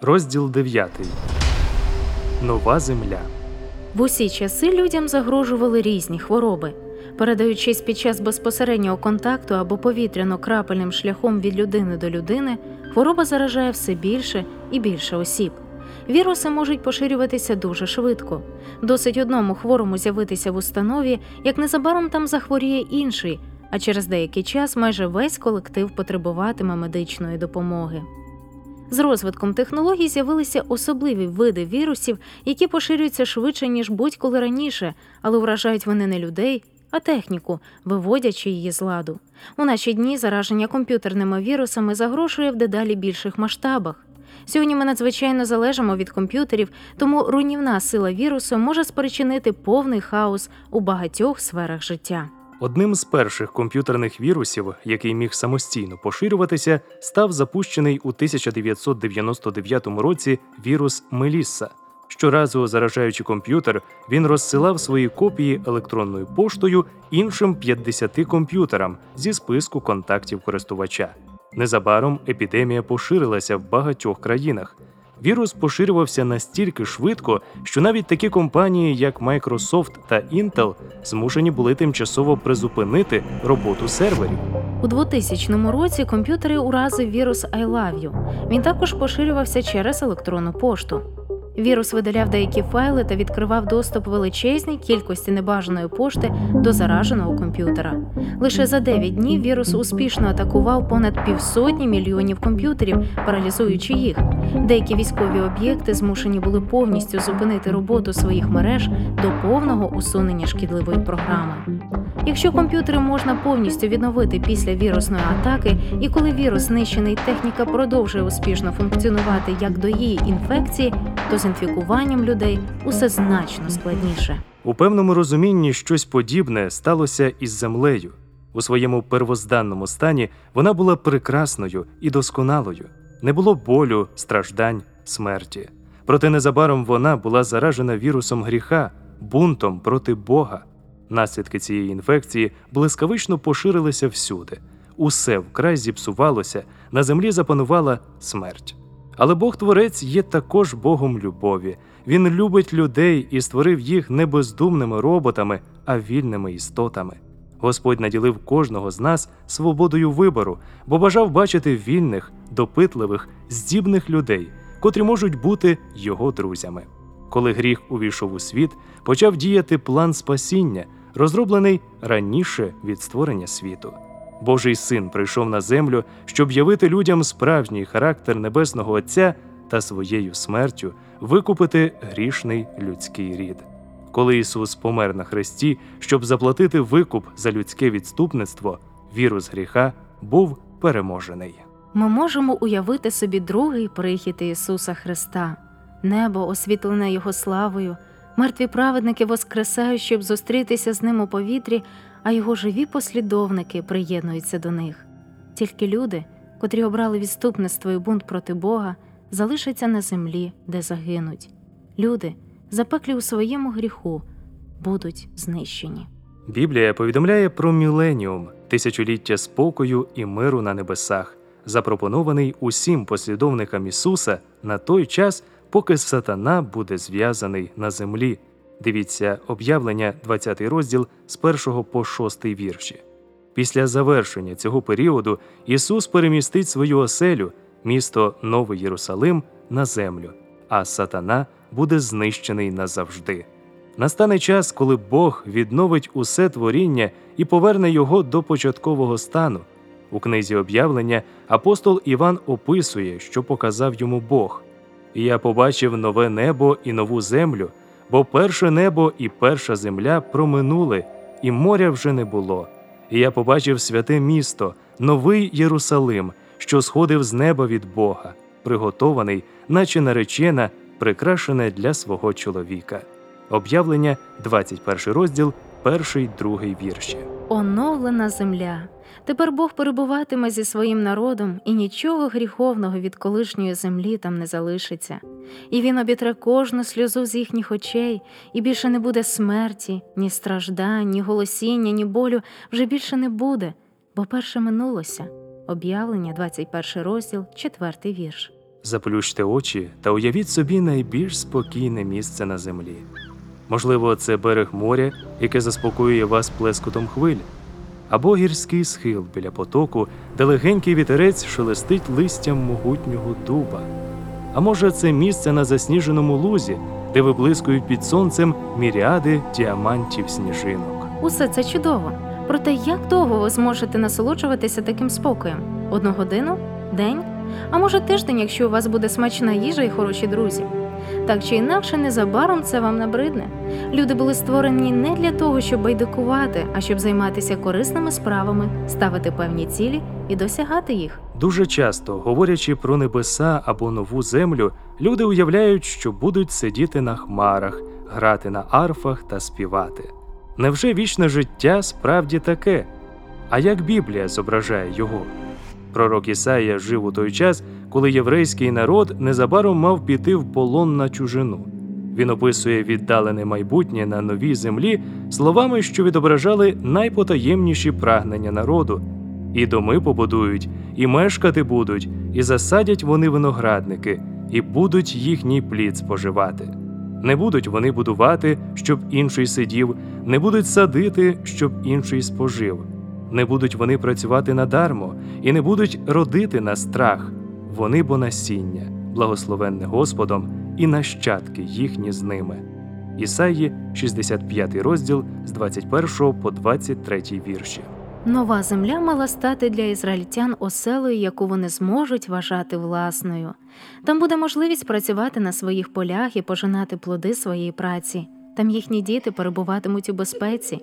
Розділ 9. Нова земля. В усі часи людям загрожували різні хвороби. Передаючись під час безпосереднього контакту або повітряно-крапельним шляхом від людини до людини, хвороба заражає все більше і більше осіб. Віруси можуть поширюватися дуже швидко. Досить одному хворому з'явитися в установі, як незабаром там захворіє інший, а через деякий час майже весь колектив потребуватиме медичної допомоги. З розвитком технологій з'явилися особливі види вірусів, які поширюються швидше, ніж будь-коли раніше, але вражають вони не людей, а техніку, виводячи її з ладу. У наші дні зараження комп'ютерними вірусами загрожує в дедалі більших масштабах. Сьогодні ми надзвичайно залежимо від комп'ютерів, тому руйнівна сила вірусу може спричинити повний хаос у багатьох сферах життя. Одним з перших комп'ютерних вірусів, який міг самостійно поширюватися, став запущений у 1999 році вірус Мелісса. Щоразу заражаючи комп'ютер, він розсилав свої копії електронною поштою іншим 50 комп'ютерам зі списку контактів користувача. Незабаром епідемія поширилася в багатьох країнах. Вірус поширювався настільки швидко, що навіть такі компанії, як Microsoft та Intel, змушені були тимчасово призупинити роботу серверів. У 2000 році комп'ютери уразив вірус I Love You. Він також поширювався через електронну пошту. Вірус видаляв деякі файли та відкривав доступ величезній кількості небажаної пошти до зараженого комп'ютера. Лише за 9 днів вірус успішно атакував понад півсотні мільйонів комп'ютерів, паралізуючи їх. Деякі військові об'єкти змушені були повністю зупинити роботу своїх мереж до повного усунення шкідливої програми. Якщо комп'ютери можна повністю відновити після вірусної атаки, і коли вірус знищений, техніка продовжує успішно функціонувати як до її інфекції, то з інфікуванням людей усе значно складніше. У певному розумінні щось подібне сталося із землею. У своєму первозданному стані вона була прекрасною і досконалою. Не було болю, страждань, смерті. Проте незабаром вона була заражена вірусом гріха, бунтом проти Бога. Наслідки цієї інфекції блискавично поширилися всюди. Усе вкрай зіпсувалося, на землі запанувала смерть. Але Бог Творець є також Богом любові. Він любить людей і створив їх не бездумними роботами, а вільними істотами. Господь наділив кожного з нас свободою вибору, бо бажав бачити вільних, допитливих, здібних людей, котрі можуть бути його друзями. Коли гріх увійшов у світ, почав діяти план спасіння, розроблений раніше від створення світу. Божий син прийшов на землю, щоб явити людям справжній характер Небесного Отця та своєю смертю викупити грішний людський рід. Коли Ісус помер на хресті, щоб заплатити викуп за людське відступництво, вірус гріха був переможений. Ми можемо уявити собі другий прихід Ісуса Христа, небо освітлене Його славою, мертві праведники воскресають, щоб зустрітися з ним у повітрі, а його живі послідовники приєднуються до них. Тільки люди, котрі обрали відступництво і бунт проти Бога, залишаться на землі, де загинуть. Люди, запеклі у своєму гріху, будуть знищені. Біблія повідомляє про міленіум, тисячоліття спокою і миру на небесах, запропонований усім послідовникам Ісуса на той час, поки сатана буде зв'язаний на землі. Дивіться об'явлення, 20 розділ з 1 по 6 вірші. Після завершення цього періоду Ісус перемістить свою оселю, місто Новий Єрусалим, на землю, а сатана буде знищений назавжди. Настане час, коли Бог відновить усе творіння і поверне його до початкового стану. У книзі об'явлення апостол Іван описує, що показав йому Бог. І я побачив нове небо і нову землю, бо перше небо і перша земля проминули, і моря вже не було. І я побачив святе місто, новий Єрусалим, що сходив з неба від Бога, приготований, наче наречена, прикрашене для свого чоловіка. Об'явлення, 21 розділ, перший, другий вірші. Оновлена земля. Тепер Бог перебуватиме зі своїм народом, і нічого гріховного від колишньої землі там не залишиться. І він обітре кожну сльозу з їхніх очей, і більше не буде смерті, ні страждань, ні голосіння, ні болю вже більше не буде, бо перше минулося. Об'явлення, 21 розділ, 4 вірш. Заплющте очі та уявіть собі найбільш спокійне місце на землі. Можливо, це берег моря, яке заспокоює вас плескотом хвиль, або гірський схил біля потоку, де легенький вітерець шелестить листям могутнього дуба. А може, це місце на засніженому лузі, де виблискують під сонцем міріади діамантів сніжинок. Усе це чудово. Проте як довго ви зможете насолоджуватися таким спокоєм? Одну годину? День? А може тиждень, якщо у вас буде смачна їжа і хороші друзі? Так чи інакше, незабаром це вам набридне. Люди були створені не для того, щоб байдикувати, а щоб займатися корисними справами, ставити певні цілі і досягати їх. Дуже часто, говорячи про небеса або нову землю, люди уявляють, що будуть сидіти на хмарах, грати на арфах та співати. Невже вічне життя справді таке? А як Біблія зображає його? Пророк Ісаїя жив у той час, коли єврейський народ незабаром мав піти в полон на чужину. Він описує віддалене майбутнє на новій землі словами, що відображали найпотаємніші прагнення народу. І доми побудують, і мешкати будуть, і засадять вони виноградники, і будуть їхній плід споживати. Не будуть вони будувати, щоб інший сидів, не будуть садити, щоб інший спожив. Не будуть вони працювати надармо, і не будуть родити на страх. Вони бо насіння, благословенне Господом, і нащадки їхні з ними. Ісаї, 65 розділ з 21 по 23 вірші. Нова земля мала стати для ізраїльтян оселою, яку вони зможуть вважати власною. Там буде можливість працювати на своїх полях і пожинати плоди своєї праці. Там їхні діти перебуватимуть у безпеці.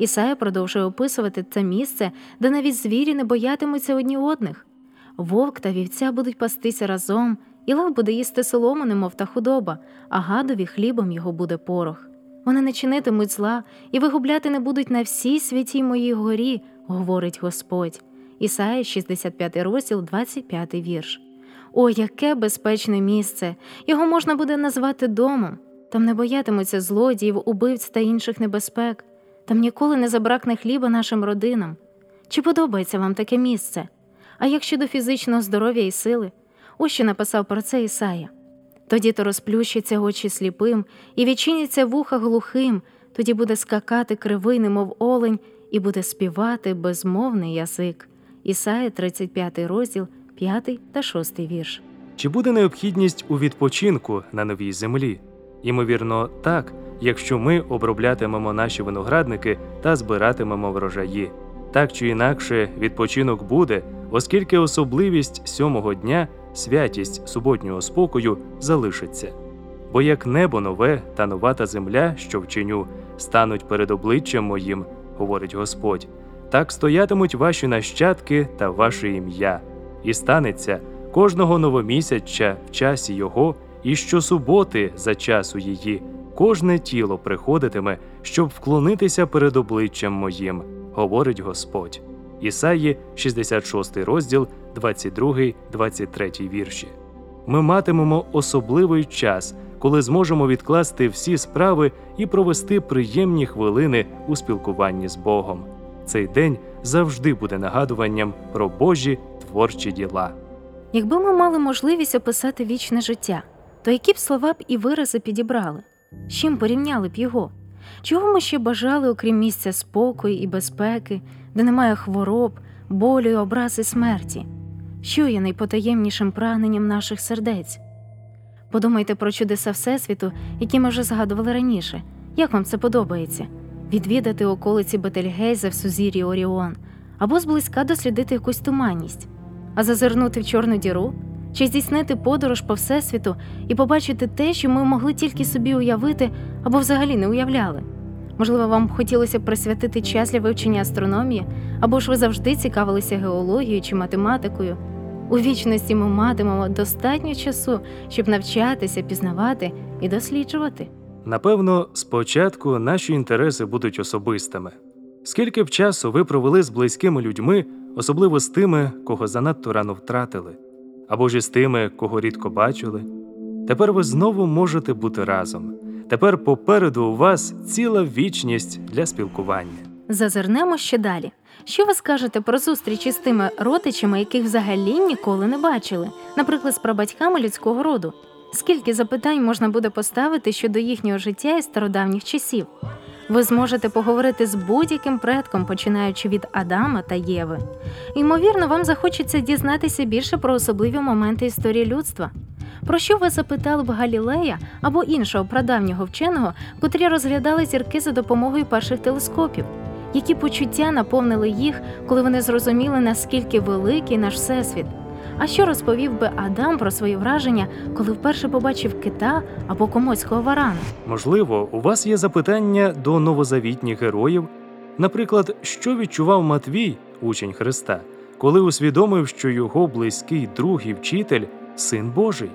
Ісая продовжує описувати це місце, де навіть звірі не боятимуться одні одних. Вовк та вівця будуть пастися разом, і лев буде їсти солому, немов та худоба, а гадові хлібом його буде порох. Вони не чинитимуть зла і вигубляти не будуть на всій святій моїй горі, говорить Господь. Ісая, 65 розділ, 25 вірш. О, яке безпечне місце! Його можна буде назвати домом. Там не боятимуться злодіїв, убивць та інших небезпек. Там ніколи не забракне хліба нашим родинам. Чи подобається вам таке місце? А як щодо фізичного здоров'я і сили? Ось що написав про це Ісая. Тоді то розплющаться очі сліпим, і відчиняться вуха глухим, тоді буде скакати кривий, немов олень, і буде співати безмовний язик. Ісая, 35 розділ, 5 та 6 вірш. Чи буде необхідність у відпочинку на новій землі? Ймовірно, так, якщо ми оброблятимемо наші виноградники та збиратимемо врожаї. Так чи інакше, відпочинок буде, оскільки особливість сьомого дня, святість суботнього спокою залишиться. Бо як небо нове та нова та земля, що вчиню, стануть перед обличчям моїм, говорить Господь, так стоятимуть ваші нащадки та ваше ім'я, і станеться кожного новомісяча в часі його, і щосуботи за часу її, кожне тіло приходитиме, щоб вклонитися перед обличчям моїм, говорить Господь. Ісаї, 66 розділ, 22-23 вірші. Ми матимемо особливий час, коли зможемо відкласти всі справи і провести приємні хвилини у спілкуванні з Богом. Цей день завжди буде нагадуванням про Божі творчі діла. Якби ми мали можливість описати вічне життя, то які б слова б і вирази підібрали? З чим порівняли б його? Чого ми ще бажали, окрім місця спокою і безпеки, де немає хвороб, болю і смерті? Що є найпотаємнішим прагненням наших сердець? Подумайте про чудеса Всесвіту, які ми вже згадували раніше. Як вам це подобається? Відвідати околиці Бетельгейза в сузір'ї Оріон, або зблизька дослідити якусь туманність, а зазирнути в чорну діру, чи здійснити подорож по Всесвіту і побачити те, що ми могли тільки собі уявити або взагалі не уявляли. Можливо, вам б хотілося присвятити час для вивчення астрономії, або ж ви завжди цікавилися геологією чи математикою. У вічності ми матимемо достатньо часу, щоб навчатися, пізнавати і досліджувати. Напевно, спочатку наші інтереси будуть особистими. Скільки б часу ви провели з близькими людьми, особливо з тими, кого занадто рано втратили, або ж із тими, кого рідко бачили. Тепер ви знову можете бути разом. Тепер попереду у вас ціла вічність для спілкування. Зазирнемо ще далі. Що ви скажете про зустрічі з тими родичами, яких взагалі ніколи не бачили? наприклад, з прабатьками людського роду. Скільки запитань можна буде поставити щодо їхнього життя із стародавніх часів? Ви зможете поговорити з будь-яким предком, починаючи від Адама та Єви. Ймовірно, вам захочеться дізнатися більше про особливі моменти історії людства. Про що ви запитали б Галілея або іншого прадавнього вченого, котрі розглядали зірки за допомогою перших телескопів? Які почуття наповнили їх, коли вони зрозуміли, наскільки великий наш всесвіт? А що розповів би Адам про свої враження, коли вперше побачив кита або комоцького варана? Можливо, у вас є запитання до новозавітніх героїв, наприклад, що відчував Матвій, учень Христа, коли усвідомив, що його близький друг і вчитель син Божий.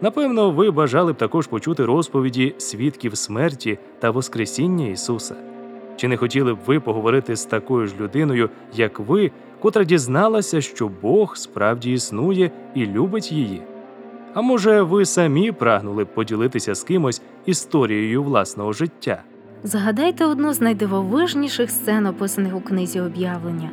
Напевно, ви бажали б також почути розповіді свідків смерті та Воскресіння Ісуса. Чи не хотіли б ви поговорити з такою ж людиною, як ви, котра дізналася, що Бог справді існує і любить її? А може, ви самі прагнули б поділитися з кимось історією власного життя? Згадайте одну з найдивовижніших сцен, описаних у книзі об'явлення.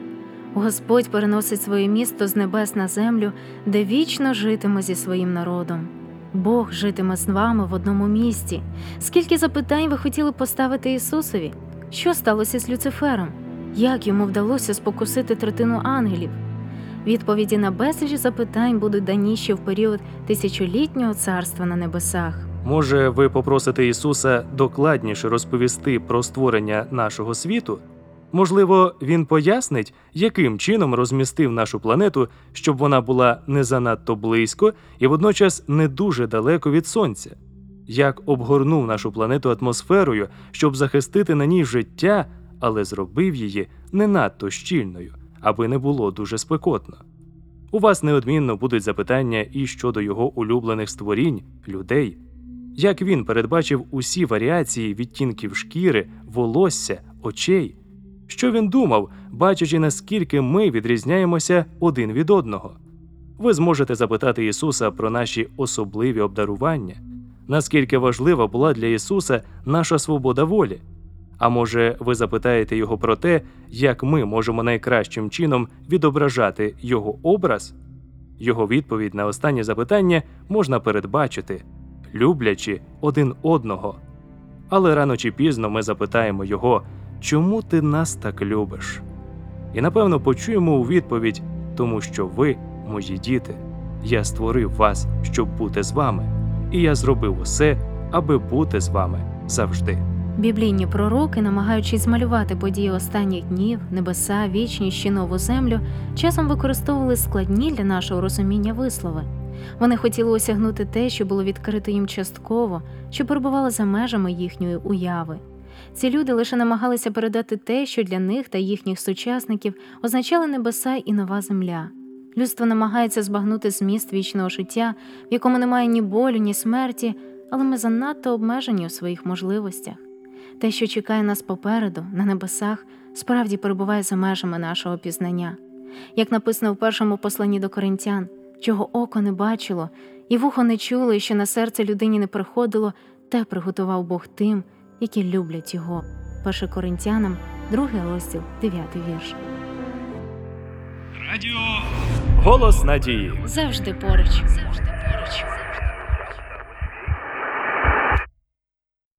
Господь переносить своє місто з небес на землю, де вічно житиме зі своїм народом. Бог житиме з вами в одному місті. Скільки запитань ви хотіли поставити Ісусові? Що сталося з Люцифером? Як йому вдалося спокусити третину ангелів? Відповіді на безліч запитань будуть дані ще в період тисячолітнього царства на небесах. Може, ви попросите Ісуса докладніше розповісти про створення нашого світу? Можливо, він пояснить, яким чином розмістив нашу планету, щоб вона була не занадто близько і водночас не дуже далеко від сонця, як обгорнув нашу планету атмосферою, щоб захистити на ній життя, але зробив її не надто щільною, аби не було дуже спекотно. У вас неодмінно будуть запитання і щодо його улюблених створінь, людей, як він передбачив усі варіації відтінків шкіри, волосся, очей. Що він думав, бачачи, наскільки ми відрізняємося один від одного? Ви зможете запитати Ісуса про наші особливі обдарування, наскільки важлива була для Ісуса наша свобода волі. А може, ви запитаєте Його про те, як ми можемо найкращим чином відображати Його образ? Його відповідь на останнє запитання можна передбачити, люблячи один одного. Але рано чи пізно ми запитаємо Його, чому ти нас так любиш? І напевно почуємо у відповідь, тому що ви, мої діти, я створив вас, щоб бути з вами, і я зробив усе, аби бути з вами завжди. Біблійні пророки, намагаючись змалювати події останніх днів, небеса, вічність чи нову землю, часом використовували складні для нашого розуміння вислови. Вони хотіли осягнути те, що було відкрито їм частково, що перебувало за межами їхньої уяви. Ці люди лише намагалися передати те, що для них та їхніх сучасників означали небеса і нова земля. Людство намагається збагнути зміст вічного життя, в якому немає ні болю, ні смерті, але ми занадто обмежені у своїх можливостях. Те, що чекає нас попереду, на небесах, справді перебуває за межами нашого пізнання. Як написано в першому посланні до коринтян, чого око не бачило, і вухо не чуло, і що на серце людині не приходило, те приготував Бог тим, які люблять його. Перше Коринтянам, другий розділ, дев'ятий вірш. Радіо Голос надії. Завжди поруч. Завжди поруч.